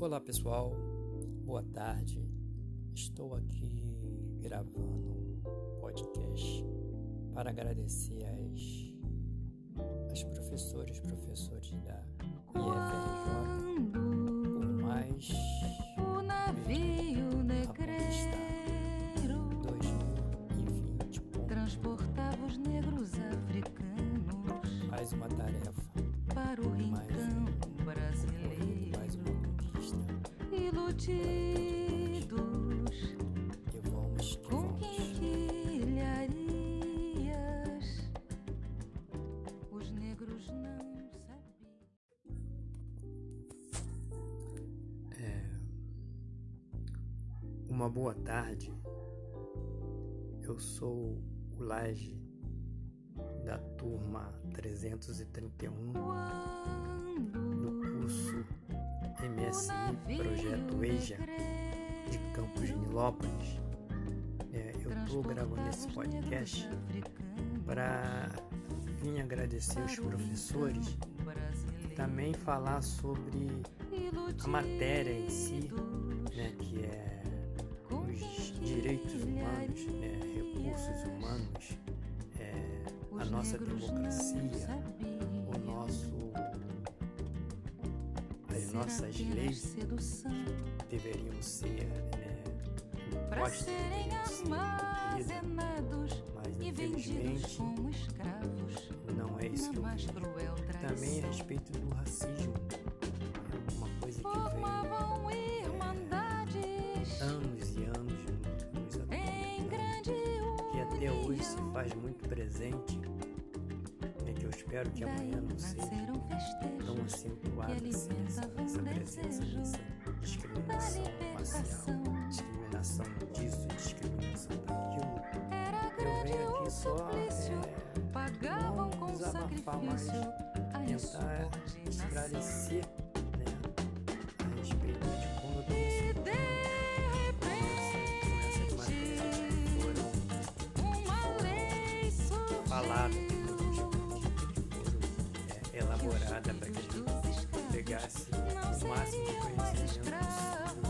Olá pessoal, boa tarde. Estou aqui gravando um podcast para agradecer as, as professoras e professores da IFRJ por mais o navio negreiro 2020 transportava os negros africanos mais uma tarefa, para o rincão brasileiro, iludidos com quinquilharias. Os negros não sabiam. Uma boa tarde. Eu sou o Laje da turma 331 do curso MSI Projeto EJA de Campos Nilópolis. É, eu estou gravando esse podcast para vir agradecer os professores e também falar sobre a matéria em si, né, que é os direitos humanos, né, recursos humanos, é, a nossa democracia, o nosso, nossas leis deveriam ser né, para impostas, serem deveriam ser mas e vendidos infelizmente como escravos. não é isso que eu Também a respeito do racismo, é uma coisa que vem Formavam irmandades anos e anos nos grande que até hoje se faz muito presente, é que eu espero que amanhã não seja tão acentuada assim, essa, essa presença dessa discriminação racial, discriminação disso, discriminação daquilo. Era Eu venho aqui só suplício. é, Pagavam não com desabafar mais, tentar esclarecer elaboradas para que a gente pegasse o máximo de conhecimento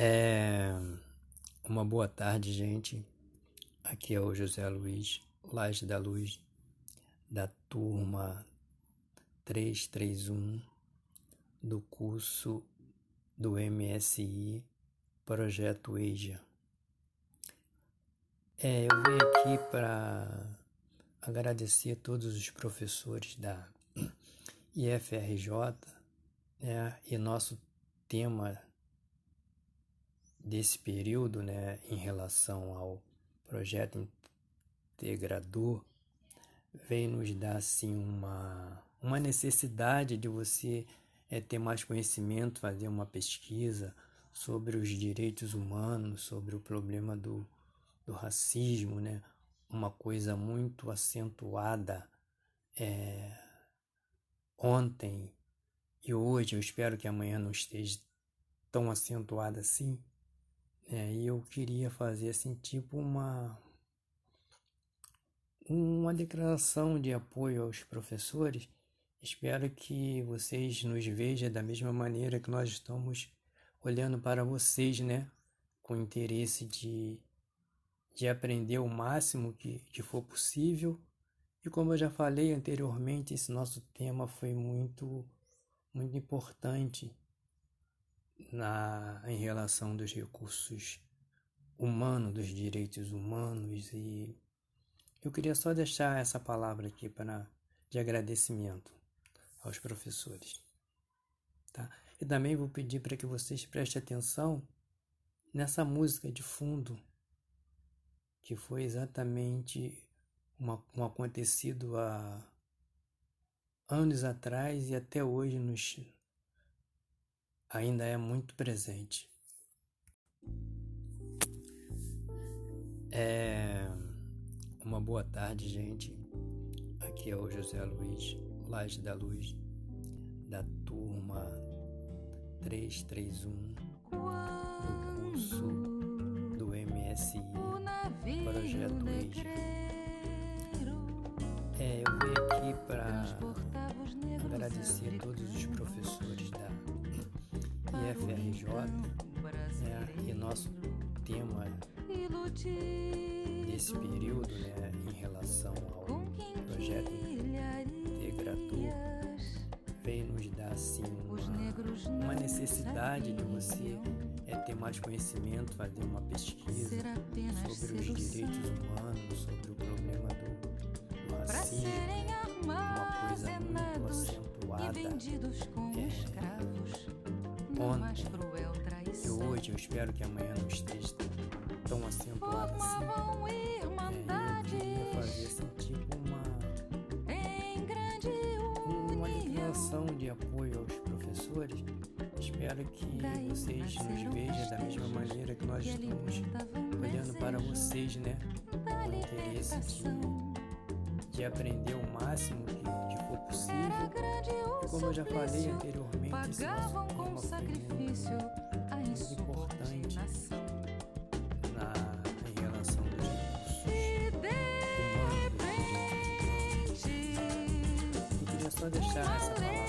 É, uma boa tarde, gente. Aqui é o José Luiz, Laje da Luz, da turma 331 do curso do MSI Projeto EJA. É, eu vim aqui para agradecer todos os professores da IFRJ né, e nosso tema desse período, né, em relação ao projeto integrador, vem nos dar assim uma uma necessidade de você é, ter mais conhecimento, fazer uma pesquisa sobre os direitos humanos, sobre o problema do, do racismo, né, uma coisa muito acentuada é, ontem e hoje, eu espero que amanhã não esteja tão acentuada assim. É, e eu queria fazer assim, tipo uma uma declaração de apoio aos professores. Espero que vocês nos vejam da mesma maneira que nós estamos olhando para vocês, né? Com interesse de, de aprender o máximo que, que for possível. E como eu já falei anteriormente, esse nosso tema foi muito, muito importante na, em relação dos recursos humanos, dos direitos humanos e eu queria só deixar essa palavra aqui para de agradecimento aos professores, tá? E também vou pedir para que vocês prestem atenção nessa música de fundo que foi exatamente uma, um acontecido há anos atrás e até hoje nos ainda é muito presente. É uma boa tarde, gente. Aqui é o José Luiz, Laje da Luz, da turma 331 do curso do MSI Projeto Eixo. É, eu vim aqui para agradecer a todos os professores da IFRJ né, e nosso tema desse período né, em relação ao projeto integrador veio nos dar assim uma, uma necessidade de você é, ter mais conhecimento, fazer uma pesquisa sobre os direitos humanos, sobre o problema do, do racismo, né, uma coisa muito acentuada. é, ontem e hoje, eu espero que amanhã não esteja tão acentuada assim. É, eu queria fazer assim, tipo uma, uma declaração de apoio aos professores. Espero que vocês nos vejam da mesma maneira que nós estamos olhando para vocês, né? Com interesse de, de aprender o máximo que, possível. Como eu já falei anteriormente, esse nosso tema foi muito, muito importante na, relação recursos. Eu queria só deixar essa